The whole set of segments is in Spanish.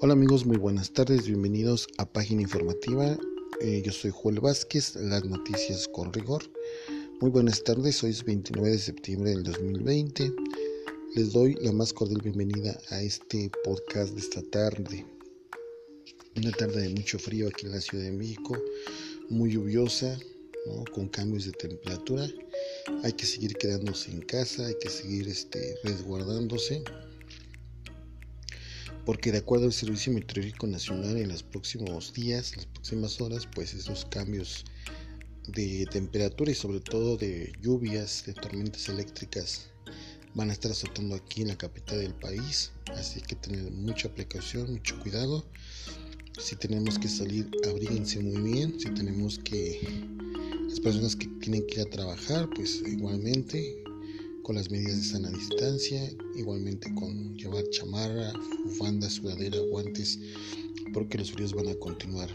Hola amigos, muy buenas tardes, bienvenidos a Página Informativa. Eh, yo soy Joel Vázquez, las noticias con rigor. Muy buenas tardes, hoy es 29 de septiembre del 2020. Les doy la más cordial bienvenida a este podcast de esta tarde. Una tarde de mucho frío aquí en la Ciudad de México, muy lluviosa, con cambios de temperatura. Hay que seguir quedándose en casa, hay que seguir este, resguardándose porque de acuerdo al Servicio Meteorológico Nacional en los próximos días, las próximas horas, pues esos cambios de temperatura y sobre todo de lluvias, de tormentas eléctricas van a estar azotando aquí en la capital del país, así que tener mucha precaución, mucho cuidado. Si tenemos que salir, abríguense muy bien. Si tenemos que las personas que tienen que ir a trabajar, pues igualmente con las medidas de sana distancia, igualmente con llevar chamarra, bufanda, sudadera, guantes, porque los fríos van a continuar.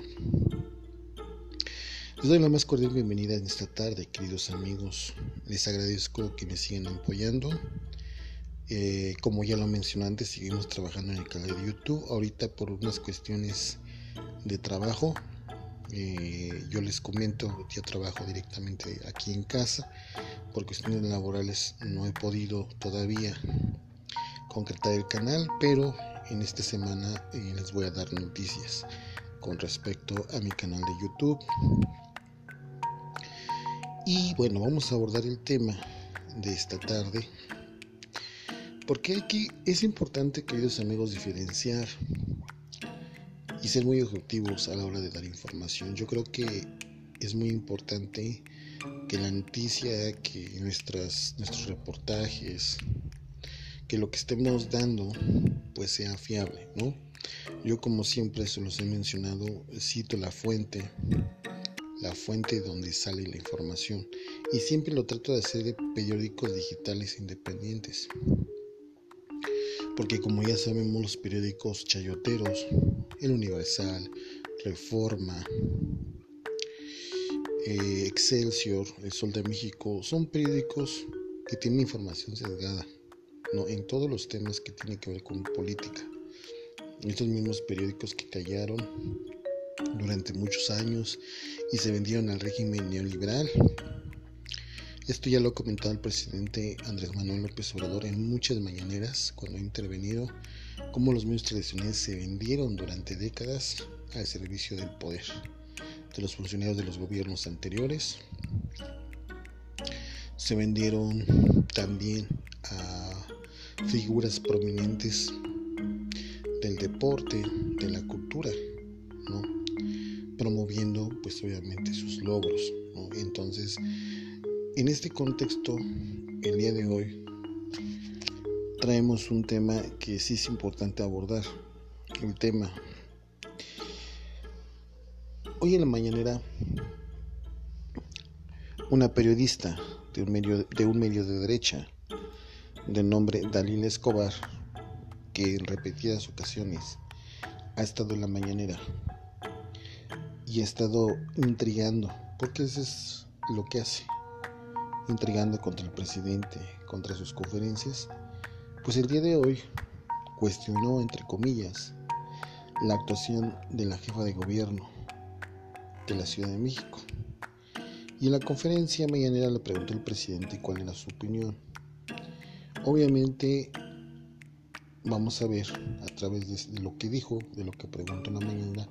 Les doy la más cordial bienvenida en esta tarde, queridos amigos. Les agradezco que me sigan apoyando. Eh, como ya lo mencioné antes, seguimos trabajando en el canal de YouTube. Ahorita por unas cuestiones de trabajo, eh, yo les comento, yo trabajo directamente aquí en casa. Por cuestiones laborales no he podido todavía concretar el canal, pero en esta semana eh, les voy a dar noticias con respecto a mi canal de YouTube. Y bueno, vamos a abordar el tema de esta tarde. Porque aquí es importante, queridos amigos, diferenciar y ser muy objetivos a la hora de dar información. Yo creo que es muy importante que la noticia, que nuestras, nuestros reportajes, que lo que estemos dando pues sea fiable, ¿no? Yo como siempre se los he mencionado, cito la fuente, la fuente donde sale la información y siempre lo trato de hacer de periódicos digitales independientes porque como ya sabemos los periódicos chayoteros, El Universal, Reforma, eh, Excelsior, El Sol de México, son periódicos que tienen información sesgada ¿no? en todos los temas que tienen que ver con política. Estos mismos periódicos que callaron durante muchos años y se vendieron al régimen neoliberal esto ya lo ha comentado el presidente Andrés Manuel López Obrador en muchas mañaneras cuando ha intervenido, cómo los medios tradicionales se vendieron durante décadas al servicio del poder de los funcionarios de los gobiernos anteriores. Se vendieron también a figuras prominentes del deporte, de la cultura, promoviendo pues obviamente sus logros. Entonces, en este contexto, el día de hoy, traemos un tema que sí es importante abordar. El tema. Hoy en la mañanera, una periodista de un medio de, un medio de derecha, de nombre Dalila Escobar, que en repetidas ocasiones ha estado en la mañanera y ha estado intrigando, porque eso es lo que hace intrigando contra el presidente, contra sus conferencias, pues el día de hoy cuestionó, entre comillas, la actuación de la jefa de gobierno de la Ciudad de México. Y en la conferencia mañanera le preguntó al presidente cuál era su opinión. Obviamente vamos a ver a través de lo que dijo, de lo que preguntó en la mañana,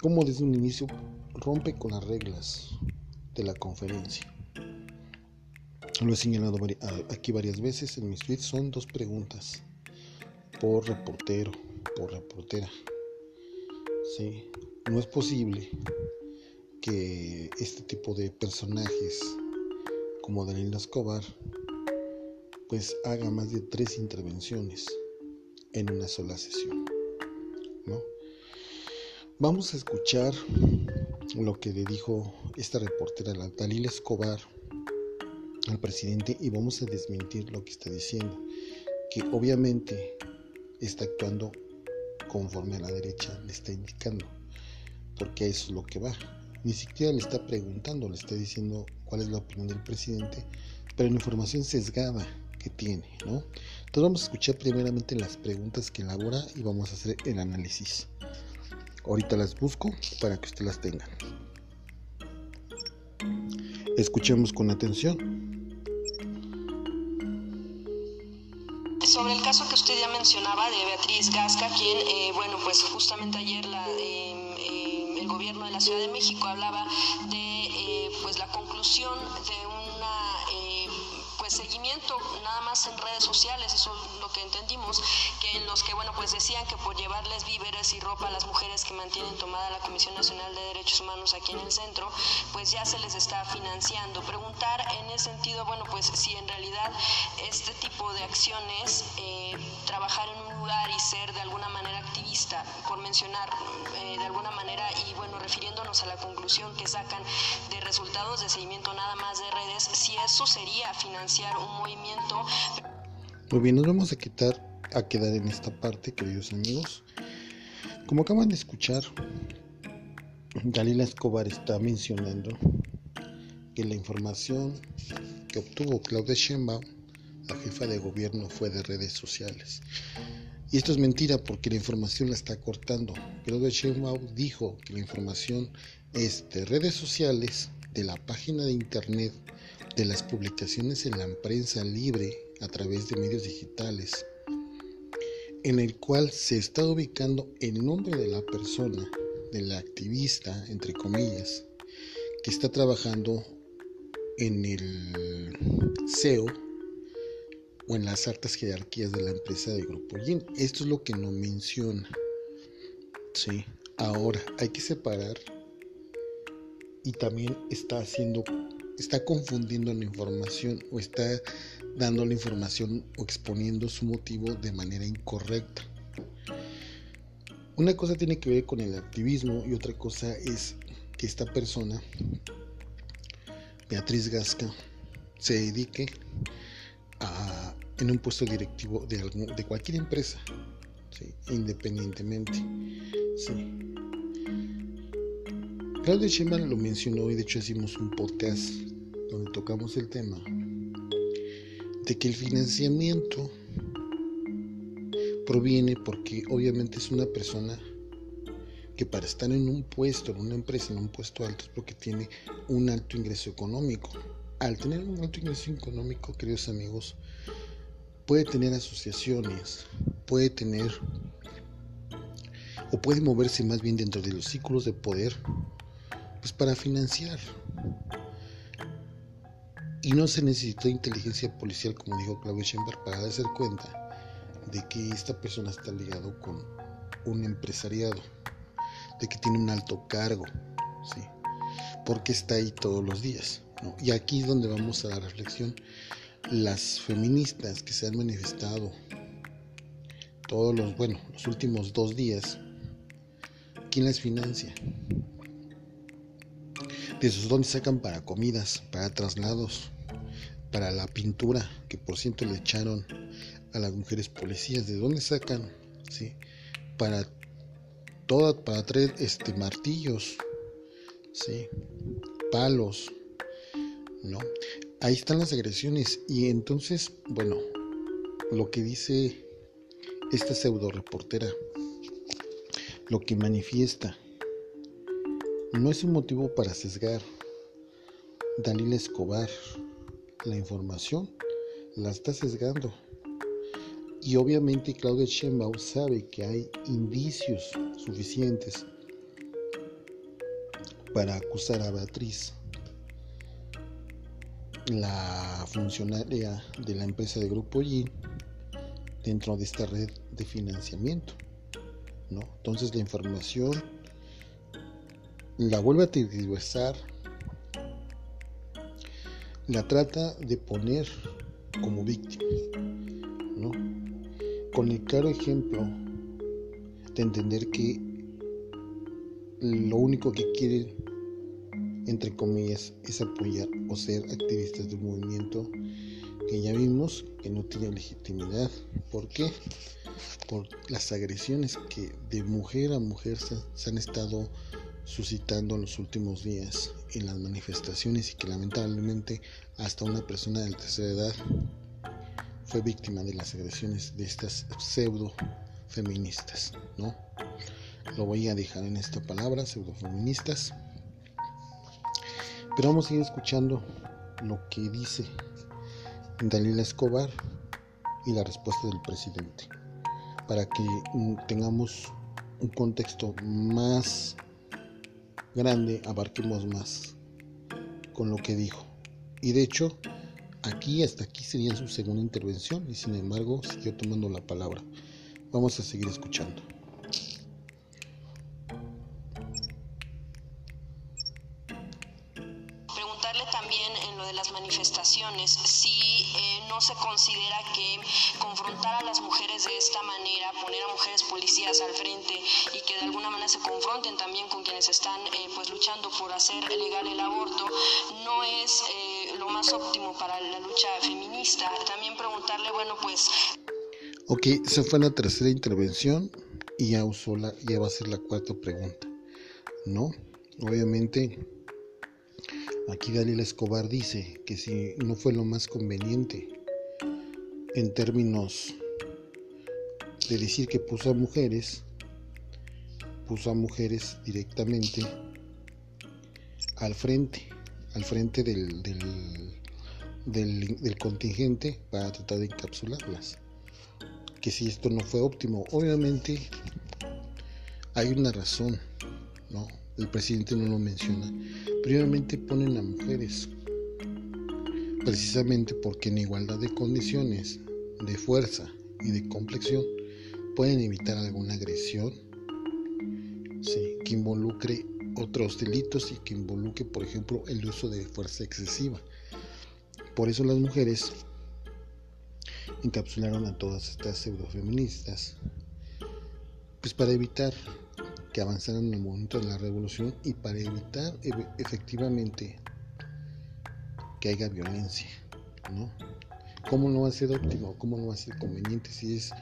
cómo desde un inicio rompe con las reglas de la conferencia. Lo he señalado aquí varias veces en mis tweets. Son dos preguntas por reportero, por reportera. ¿Sí? No es posible que este tipo de personajes como Daniel Escobar pues haga más de tres intervenciones en una sola sesión. ¿no? Vamos a escuchar lo que le dijo esta reportera, Dalila Escobar, al presidente y vamos a desmentir lo que está diciendo, que obviamente está actuando conforme a la derecha le está indicando, porque eso es lo que va. Ni siquiera le está preguntando, le está diciendo cuál es la opinión del presidente, pero la información sesgada que tiene, ¿no? Entonces vamos a escuchar primeramente las preguntas que elabora y vamos a hacer el análisis. Ahorita las busco para que usted las tenga. Escuchemos con atención. Sobre el caso que usted ya mencionaba de Beatriz Gasca, quien, eh, bueno, pues justamente ayer la, eh, eh, el gobierno de la Ciudad de México hablaba de pues la conclusión de seguimiento nada más en redes sociales, eso es lo que entendimos, que en los que bueno pues decían que por llevarles víveres y ropa a las mujeres que mantienen tomada la Comisión Nacional de Derechos Humanos aquí en el centro, pues ya se les está financiando. Preguntar en ese sentido, bueno pues si en realidad este tipo de acciones, eh, trabajar en un lugar y ser de alguna manera activista, por mencionar eh, de alguna manera y bueno refiriéndonos a la conclusión que sacan de resultados de seguimiento nada más de redes, si eso sería financiar un movimiento. Muy bien, nos vamos a quitar a quedar en esta parte, queridos amigos. Como acaban de escuchar, Dalila Escobar está mencionando que la información que obtuvo Claudia Sheinbaum, la jefa de gobierno, fue de redes sociales. Y esto es mentira porque la información la está cortando. Claudia Sheinbaum dijo que la información es de redes sociales, de la página de internet, de las publicaciones en la prensa libre a través de medios digitales, en el cual se está ubicando el nombre de la persona, de la activista, entre comillas, que está trabajando en el SEO o en las altas jerarquías de la empresa de Grupo Yin. Esto es lo que no menciona. Sí. Ahora, hay que separar y también está haciendo, está confundiendo la información o está dando la información o exponiendo su motivo de manera incorrecta. Una cosa tiene que ver con el activismo y otra cosa es que esta persona, Beatriz Gasca, se dedique a, en un puesto directivo de, de cualquier empresa, independientemente. Sí. Claudia Sheinbaum lo mencionó y de hecho hicimos un podcast donde tocamos el tema de que el financiamiento proviene porque obviamente es una persona que para estar en un puesto, en una empresa, en un puesto alto, es porque tiene un alto ingreso económico. Al tener un alto ingreso económico, queridos amigos, puede tener asociaciones, puede tener, o puede moverse más bien dentro de los círculos de poder, pues para financiar y no se necesitó inteligencia policial, como dijo Claudio Schember, para darse cuenta de que esta persona está ligado con un empresariado, de que tiene un alto cargo, ¿sí? porque está ahí todos los días. Y aquí es donde vamos a la reflexión. Las feministas que se han manifestado todos los, bueno, los últimos dos días, ¿quién las financia? De dónde sacan para comidas, para traslados, para la pintura que por ciento le echaron a las mujeres policías, de dónde sacan, sí, para toda, para traer este martillos, sí, palos, ¿no? Ahí están las agresiones. Y entonces, bueno, lo que dice esta pseudo reportera, lo que manifiesta no es un motivo para sesgar. Dalila Escobar, la información la está sesgando. Y obviamente Claudia Sheinbaum sabe que hay indicios suficientes para acusar a Beatriz, la funcionaria de la empresa de Grupo Y, dentro de esta red de financiamiento. ¿no? Entonces la información la vuelve a tergiversar, la trata de poner como víctima, ¿no? Con el claro ejemplo de entender que lo único que quiere, entre comillas, es apoyar o ser activistas del movimiento que ya vimos que no tiene legitimidad. ¿Por qué? Por las agresiones que de mujer a mujer se han estado suscitando en los últimos días en las manifestaciones y que lamentablemente hasta una persona de tercera edad fue víctima de las agresiones de estas pseudo feministas, ¿no? Lo voy a dejar en esta palabra, pseudo feministas. Pero vamos a ir escuchando lo que dice Dalila Escobar y la respuesta del presidente para que mm, tengamos un contexto más grande, abarquemos más con lo que dijo. Y de hecho, aquí hasta aquí sería su segunda intervención y sin embargo siguió tomando la palabra. Vamos a seguir escuchando. Si eh, no se considera que confrontar a las mujeres de esta manera, poner a mujeres policías al frente y que de alguna manera se confronten también con quienes están eh, pues luchando por hacer legal el aborto, no es eh, lo más óptimo para la lucha feminista. También preguntarle, bueno, pues Ok, esa fue la tercera intervención y ya, usó ya va a ser la cuarta pregunta. ¿No? Obviamente, aquí Dalila Escobar dice que si no fue lo más conveniente en términos de decir que puso a mujeres, puso a mujeres directamente al frente, al frente del, del, del, del contingente para tratar de encapsularlas que si esto no fue óptimo. Obviamente hay una razón, ¿no? El presidente no lo menciona. Primeramente ponen a mujeres, precisamente porque en igualdad de condiciones, de fuerza y de complexión, pueden evitar alguna agresión sí, que involucre otros delitos y que involucre, por ejemplo, el uso de fuerza excesiva. Por eso las mujeres encapsularon a todas estas pseudofeministas, pues para evitar que en el momento de la revolución y para evitar efectivamente que haya violencia, ¿no? ¿Cómo no va a ser óptimo? ¿Cómo no va a ser conveniente si es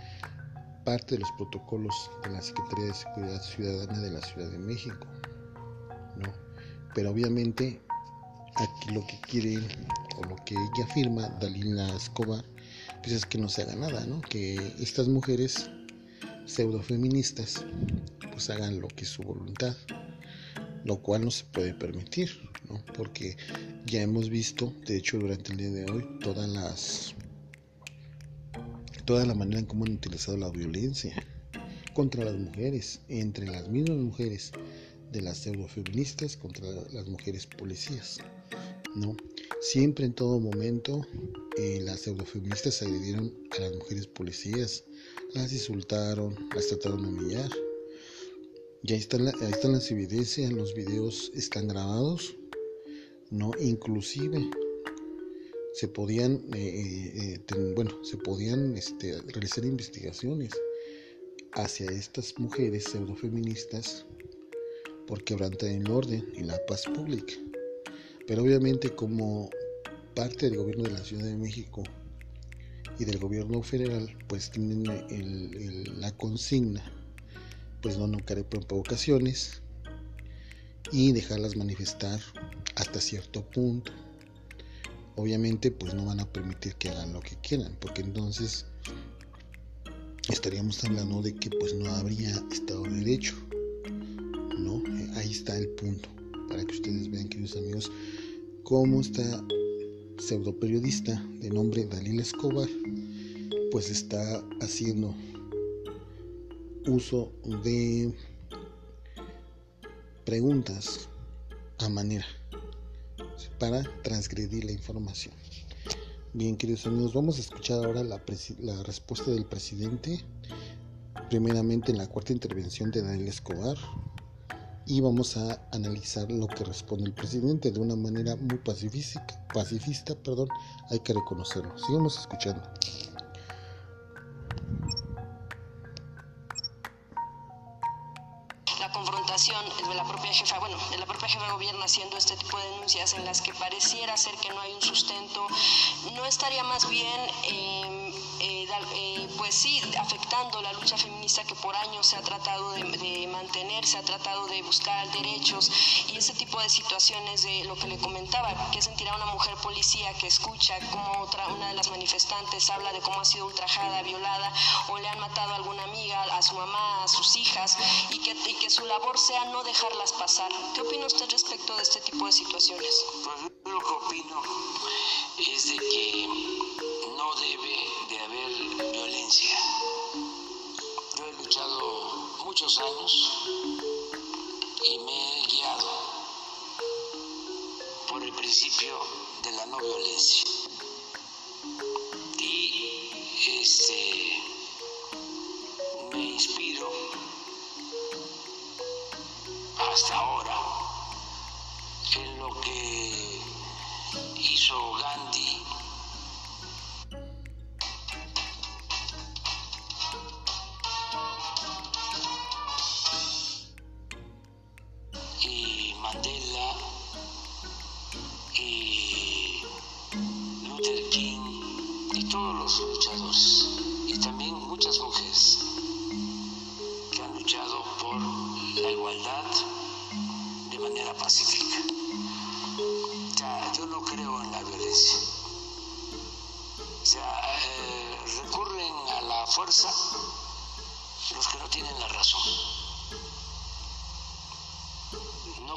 parte de los protocolos de la Secretaría de Seguridad Ciudadana de la Ciudad de México? ¿no? Pero obviamente aquí lo que quiere o lo que ella afirma, Dalila Escobar, pues es que no se haga nada, ¿no? Que estas mujeres pseudofeministas pues hagan lo que es su voluntad, lo cual no se puede permitir, ¿no? Porque ya hemos visto, de hecho durante el día de hoy, todas las toda la manera en cómo han utilizado la violencia contra las mujeres, entre las mismas mujeres de las pseudofeministas contra las mujeres policías, ¿no? Siempre en todo momento eh, las pseudofeministas agredieron a las mujeres policías, las insultaron, las trataron de humillar. Y ahí están, ahí están las evidencias, los videos están grabados, ¿no? Inclusive se podían, eh, eh, bueno, se podían este, realizar investigaciones hacia estas mujeres pseudofeministas por quebrantar el orden y la paz pública. Pero obviamente como parte del gobierno de la Ciudad de México y del gobierno federal, pues tienen la consigna, pues no no por provocaciones y dejarlas manifestar hasta cierto punto. Obviamente, pues no van a permitir que hagan lo que quieran, porque entonces estaríamos hablando de que pues no habría Estado de Derecho, ¿no? Ahí está el punto, para que ustedes vean, queridos amigos, cómo esta pseudo periodista de nombre Dalila Escobar pues está haciendo uso de preguntas a manera para transgredir la información. Bien, queridos amigos, vamos a escuchar ahora la, la respuesta del presidente, primeramente en la cuarta intervención de Daniel Escobar, y vamos a analizar lo que responde el presidente de una manera muy pacifista, pacifista perdón, hay que reconocerlo. Sigamos escuchando. La confrontación de la propia jefa, bueno, de la propia jefa de gobierno haciendo este tipo de denuncias en las que pareciera ser que no hay un sustento, no estaría más bien eh, eh, eh, pues sí, afectando la lucha feminista que por años se ha tratado de, mantener, se ha tratado de buscar derechos y ese tipo de situaciones de lo que le comentaba, que sentirá una mujer policía que escucha como otra, una de las manifestantes habla de cómo ha sido ultrajada, violada o le han matado a alguna amiga, a su mamá, a sus hijas y que, y que su labor sea no dejarlas pasar. ¿Qué opina usted respecto de este tipo de situaciones? Pues lo que opino es de que no debe de haber violencia. Luchado muchos años y me he guiado por el principio de la no violencia. Y este me inspiro hasta ahora en lo que hizo Gandhi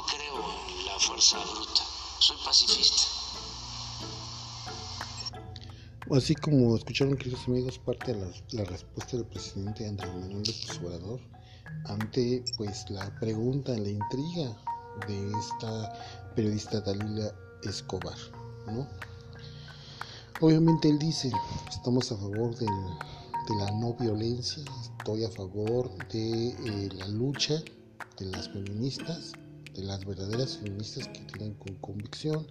Creo en la fuerza bruta. Soy pacifista. Así como escucharon, queridos amigos, parte de la, respuesta del presidente Andrés Manuel López Obrador ante pues la pregunta, la intriga de esta periodista Dalila Escobar, ¿no? Obviamente él dice, estamos a favor de la no violencia, estoy a favor de eh, la lucha de las feministas, de las verdaderas feministas que tienen con convicción,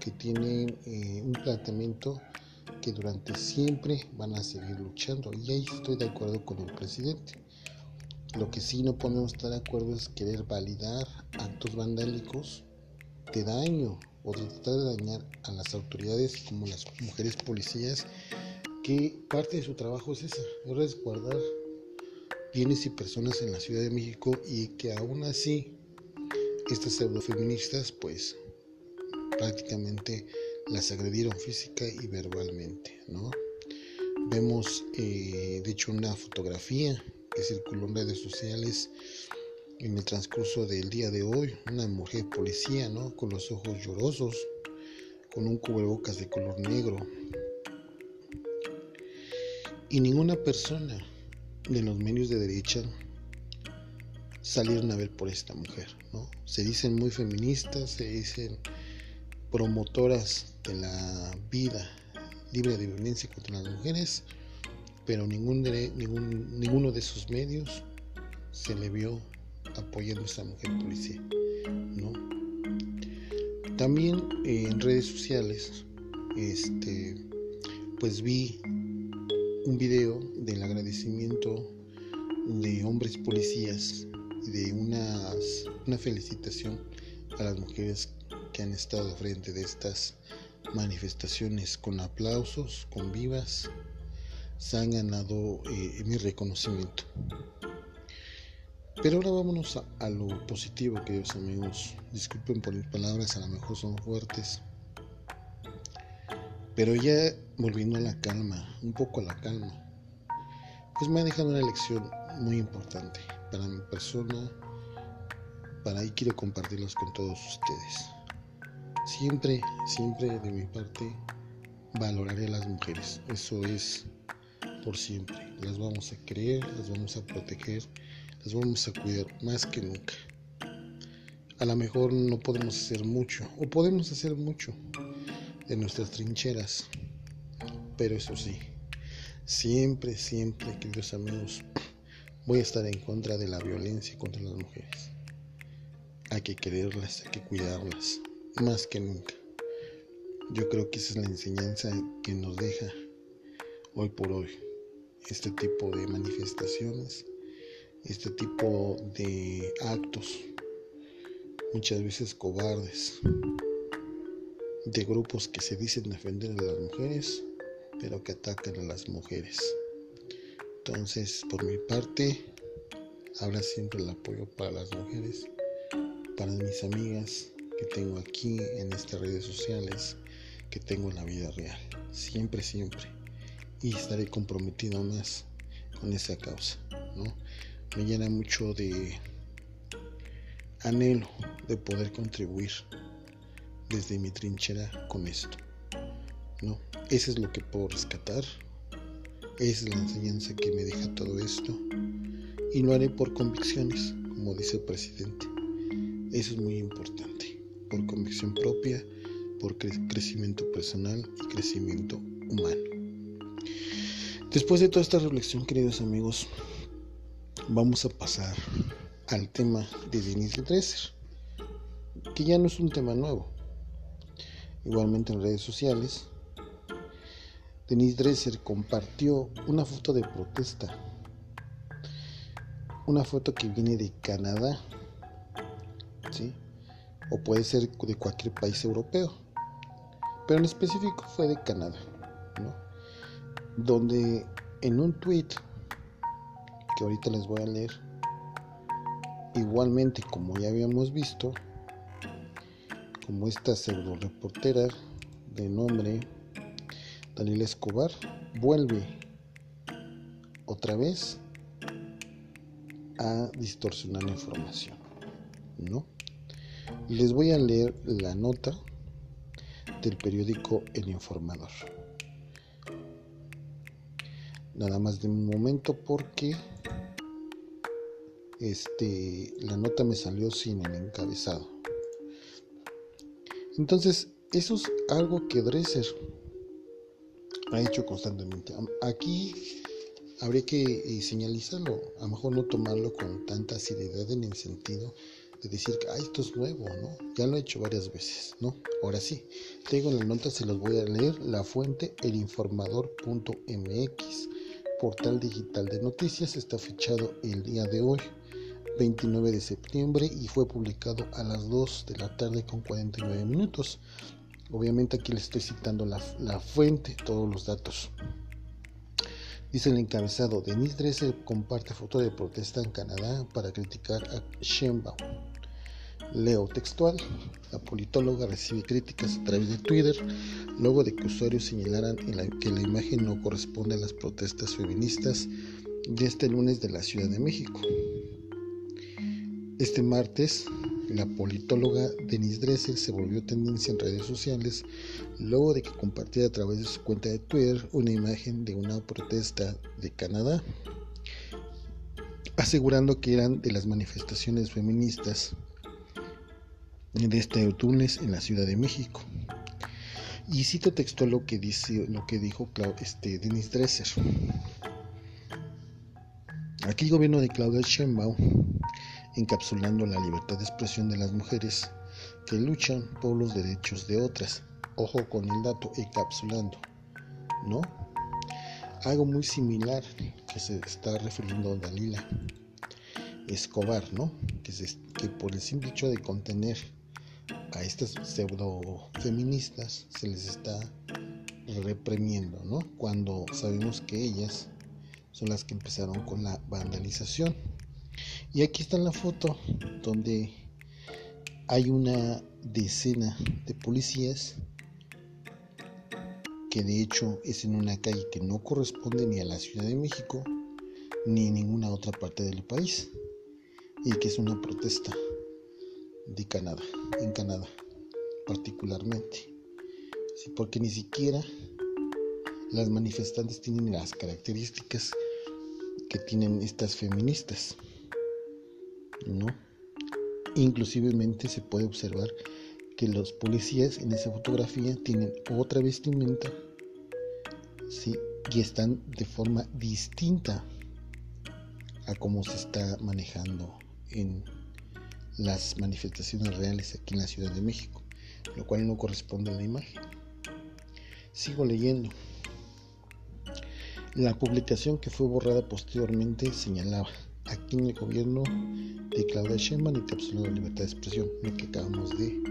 que tienen eh, un planteamiento que durante siempre van a seguir luchando. Y ahí estoy de acuerdo con el presidente. Lo que sí no podemos estar de acuerdo es querer validar actos vandálicos de daño o tratar de dañar a las autoridades como las mujeres policías que parte de su trabajo es esa, es resguardar bienes y personas en la Ciudad de México y que aún así estas pseudofeministas pues prácticamente las agredieron física y verbalmente, ¿no? Vemos eh, de hecho una fotografía que circuló en redes sociales en el transcurso del día de hoy, una mujer policía, ¿no? Con los ojos llorosos, con un cubrebocas de color negro. Y ninguna persona de los medios de derecha salieron a ver por esta mujer, ¿no? Se dicen muy feministas, se dicen promotoras de la vida libre de violencia contra las mujeres, pero ningún, ningún, ninguno de esos medios se le vio apoyando a esta mujer policía, ¿no? También eh, en redes sociales, este, pues vi un video del agradecimiento de hombres policías de unas, una felicitación a las mujeres que han estado frente de estas manifestaciones con aplausos, con vivas, se han ganado eh, mi reconocimiento. Pero ahora vámonos a, lo positivo, queridos amigos. Disculpen por mis palabras, a lo mejor son fuertes. Pero ya volviendo a la calma, un poco a la calma, pues me ha dejado una lección muy importante para mi persona, para ahí quiero compartirlos con todos ustedes. Siempre, siempre de mi parte valoraré a las mujeres. Eso es por siempre. Las vamos a creer, las vamos a proteger, las vamos a cuidar más que nunca. A lo mejor no podemos hacer mucho, o podemos hacer mucho de nuestras trincheras, pero eso sí, siempre, siempre, queridos amigos, voy a estar en contra de la violencia contra las mujeres. Hay que quererlas, hay que cuidarlas, más que nunca. Yo creo que esa es la enseñanza que nos deja hoy por hoy este tipo de manifestaciones, este tipo de actos, muchas veces cobardes, de grupos que se dicen defender a las mujeres, pero que atacan a las mujeres. Entonces, por mi parte, habrá siempre el apoyo para las mujeres, para mis amigas que tengo aquí en estas redes sociales, que tengo en la vida real. Siempre, siempre. Y estaré comprometido más con esa causa, ¿no? Me llena mucho de anhelo de poder contribuir desde mi trinchera con esto. ¿no? Eso es lo que puedo rescatar. Es la enseñanza que me deja todo esto. Y lo haré por convicciones, como dice el presidente. Eso es muy importante. Por convicción propia, por crecimiento personal y crecimiento humano. Después de toda esta reflexión, queridos amigos, vamos a pasar al tema de Denise Dresser, que ya no es un tema nuevo. Igualmente en redes sociales, Denise Dresser compartió una foto de protesta, una foto que viene de Canadá, ¿sí? o puede ser de cualquier país europeo, pero en específico fue de Canadá, ¿no? donde en un tweet que ahorita les voy a leer, igualmente como ya habíamos visto, como esta pseudo reportera de nombre Daniela Escobar vuelve otra vez a distorsionar la información, ¿no? Les voy a leer la nota del periódico El Informador. Nada más de un momento porque este, la nota me salió sin el encabezado. Entonces, eso es algo que Dresser ha hecho constantemente. Aquí habría que eh, señalizarlo, a lo mejor no tomarlo con tanta seriedad en el sentido de decir que esto es nuevo, ¿no? Ya lo he hecho varias veces, ¿no? Ahora sí, tengo en la nota, se los voy a leer, la fuente elinformador.mx, portal digital de noticias, está fichado el día de hoy, 29 de septiembre, y fue publicado a las 2 de la tarde con 49 minutos. Obviamente aquí les estoy citando la, fuente, todos los datos. Dice el encabezado, Denise Dresser comparte foto de protesta en Canadá para criticar a Sheinbaum. Leo textual, la politóloga recibe críticas a través de Twitter luego de que usuarios señalaran que la imagen no corresponde a las protestas feministas de este lunes de la Ciudad de México. Este martes, la politóloga Denise Dresser se volvió tendencia en redes sociales luego de que compartiera a través de su cuenta de Twitter una imagen de una protesta de Canadá, asegurando que eran de las manifestaciones feministas de este lunes en la Ciudad de México. Y cito textual lo que dice, lo que dijo este, Denise Dresser. Aquí el gobierno de Claudia Sheinbaum encapsulando la libertad de expresión de las mujeres que luchan por los derechos de otras. Ojo con el dato, encapsulando, ¿no? Algo muy similar que se está refiriendo Dalila Escobar, ¿no? Que, que por el simple hecho de contener a estas pseudo feministas se les está reprimiendo, ¿no? Cuando sabemos que ellas son las que empezaron con la vandalización. Y aquí está la foto donde hay una decena de policías que de hecho es en una calle que no corresponde ni a la Ciudad de México ni en ninguna otra parte del país y que es una protesta de Canadá, en Canadá particularmente. Porque ni siquiera las manifestantes tienen las características que tienen estas feministas. ¿No? Inclusivemente se puede observar que los policías en esa fotografía tienen otra vestimenta, ¿sí? Y están de forma distinta a cómo se está manejando en las manifestaciones reales aquí en la Ciudad de México, lo cual no corresponde a la imagen. Sigo leyendo. La publicación que fue borrada posteriormente señalaba aquí en el gobierno de Claudia Sheinbaum encapsulado la libertad de expresión, lo que acabamos de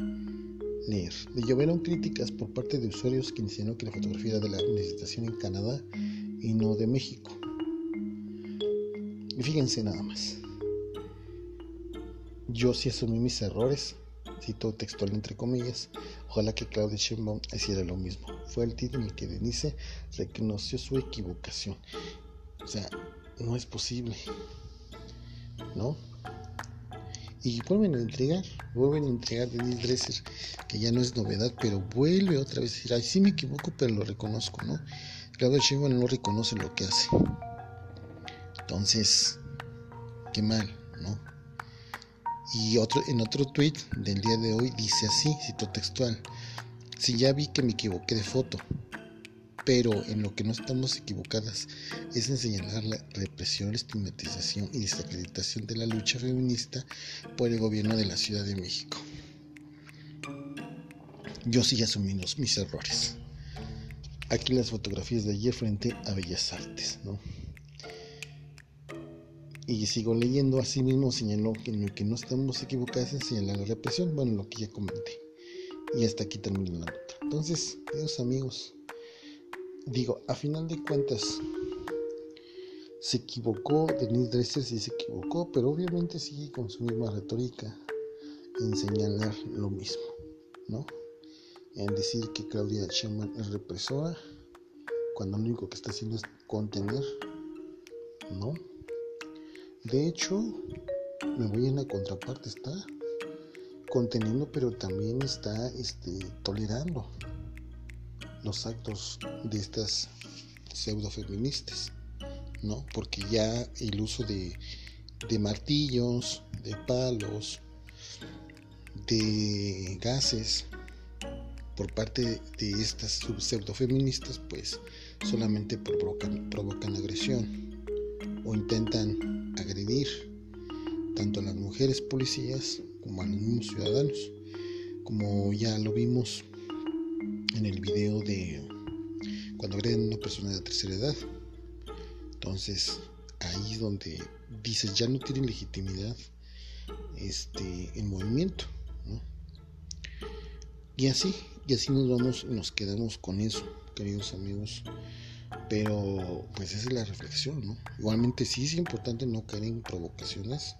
leer. Le llovieron críticas por parte de usuarios que insinuó que la fotografía era de la manifestación en Canadá y no de México. Y fíjense nada más. Yo sí asumí mis errores, cito textual entre comillas, ojalá que Claudia Sheinbaum hiciera lo mismo. Fue el título en el que Denise reconoció su equivocación. O sea, no es posible, ¿no? Y vuelven a entregar, vuelven a entregar Denise Dresser, que ya no es novedad, pero vuelve otra vez a decir, ay, sí me equivoco, pero lo reconozco, ¿no? Claudia Sheinbaum no reconoce lo que hace. Entonces, qué mal, ¿no? Y otro, en otro tweet del día de hoy dice así, cito textual, si ya vi que me equivoqué de foto, pero en lo que no estamos equivocadas es en señalar la represión, estigmatización y desacreditación de la lucha feminista por el gobierno de la Ciudad de México. Yo sí asumí mis errores. Aquí las fotografías de ayer frente a Bellas Artes, ¿no? Y sigo leyendo, así mismo señaló que en lo que no estamos equivocadas en señalar la represión, bueno, lo que ya comenté. Y hasta aquí termino la nota. Entonces, amigos, digo, a final de cuentas, se equivocó, Denise Dresser sí se equivocó, pero obviamente sigue con su misma retórica en señalar lo mismo, ¿no? En decir que Claudia Sheinbaum es represora, cuando lo único que está haciendo es contener, ¿no? De hecho, me voy en la contraparte, está conteniendo, pero también está este, tolerando los actos de estas pseudo feministas, ¿no? Porque ya el uso de, de martillos, de palos, de gases por parte de estas pseudo feministas, pues solamente provocan, provocan agresión o intentan agredir tanto a las mujeres policías como a los mismos ciudadanos, como ya lo vimos en el video de cuando agreden a una persona de tercera edad. Entonces, ahí es donde dices ya no tienen legitimidad este el movimiento, Y así, y así nos vamos, nos quedamos con eso, queridos amigos. Pero pues esa es la reflexión, ¿no? Igualmente sí es importante no caer en provocaciones,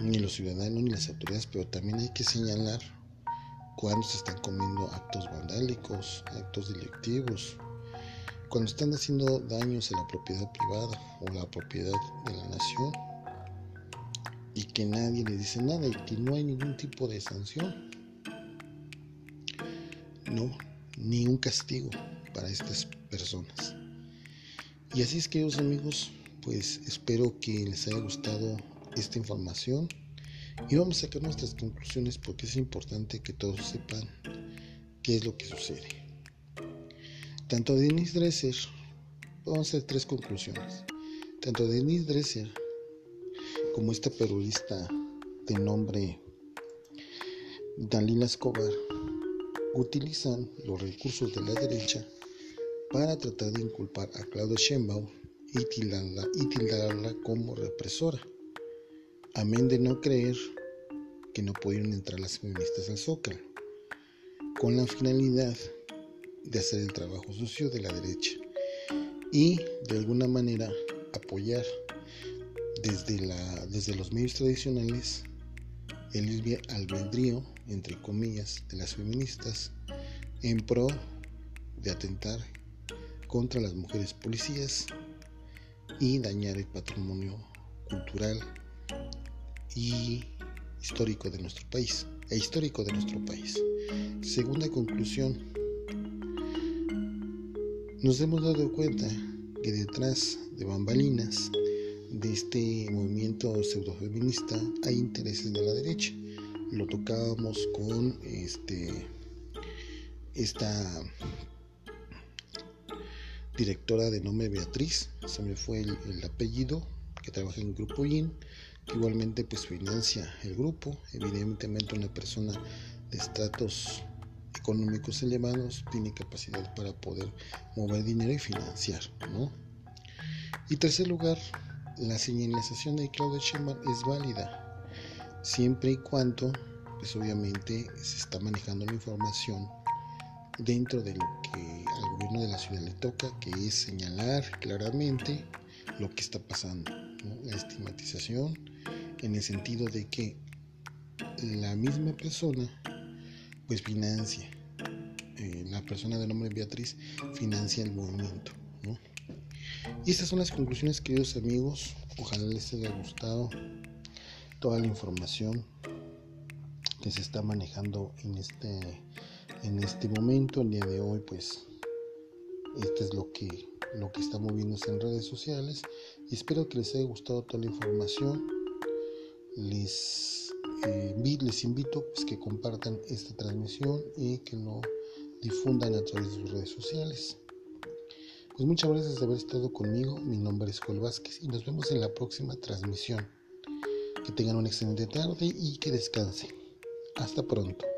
ni los ciudadanos ni las autoridades, pero también hay que señalar cuando se están comiendo actos vandálicos, actos delictivos, cuando están haciendo daños a la propiedad privada o la propiedad de la nación y que nadie le dice nada y que no hay ningún tipo de sanción. No, ni un castigo para estas personas. Y así es, queridos amigos, pues espero que les haya gustado esta información y vamos a sacar nuestras conclusiones porque es importante que todos sepan qué es lo que sucede. Tanto Denise Dresser, vamos a hacer tres conclusiones. Tanto Denise Dresser como esta periodista de nombre Dalila Escobar utilizan los recursos de la derecha para tratar de inculpar a Claudia Sheinbaum y tildarla, y tildarla como represora amén de no creer que no pudieron entrar las feministas al Zócalo, con la finalidad de hacer el trabajo sucio de la derecha y de alguna manera apoyar desde, la, desde los medios tradicionales el albedrío, entre comillas, de las feministas en pro de atentar contra las mujeres policías y dañar el patrimonio cultural y histórico de nuestro país e histórico de nuestro país. Segunda conclusión, nos hemos dado cuenta que detrás de bambalinas de este movimiento pseudofeminista hay intereses de la derecha. Lo tocábamos con este esta directora de nombre Beatriz, se me fue el, el apellido, que trabaja en Grupo IN igualmente pues financia el grupo. Evidentemente una persona de estratos económicos elevados tiene capacidad para poder mover dinero y financiar, ¿no? Y tercer lugar, la señalización de Claudia Sheinbaum es válida siempre y cuando pues obviamente se está manejando la información dentro de lo que al gobierno de la ciudad le toca, que es señalar claramente lo que está pasando, la estigmatización en el sentido de que la misma persona pues financia, eh, la persona de nombre Beatriz financia el movimiento. Y estas son las conclusiones, queridos amigos. Ojalá les haya gustado toda la información que se está manejando en este, en este momento, el día de hoy, pues esto es lo que, lo que está moviéndose en redes sociales y espero que les haya gustado toda la información. Les, eh, les invito pues, que compartan esta transmisión y que lo difundan a través de sus redes sociales. Pues muchas gracias por haber estado conmigo. Mi nombre es Joel Vázquez y nos vemos en la próxima transmisión. Que tengan una excelente tarde y que descansen. Hasta pronto.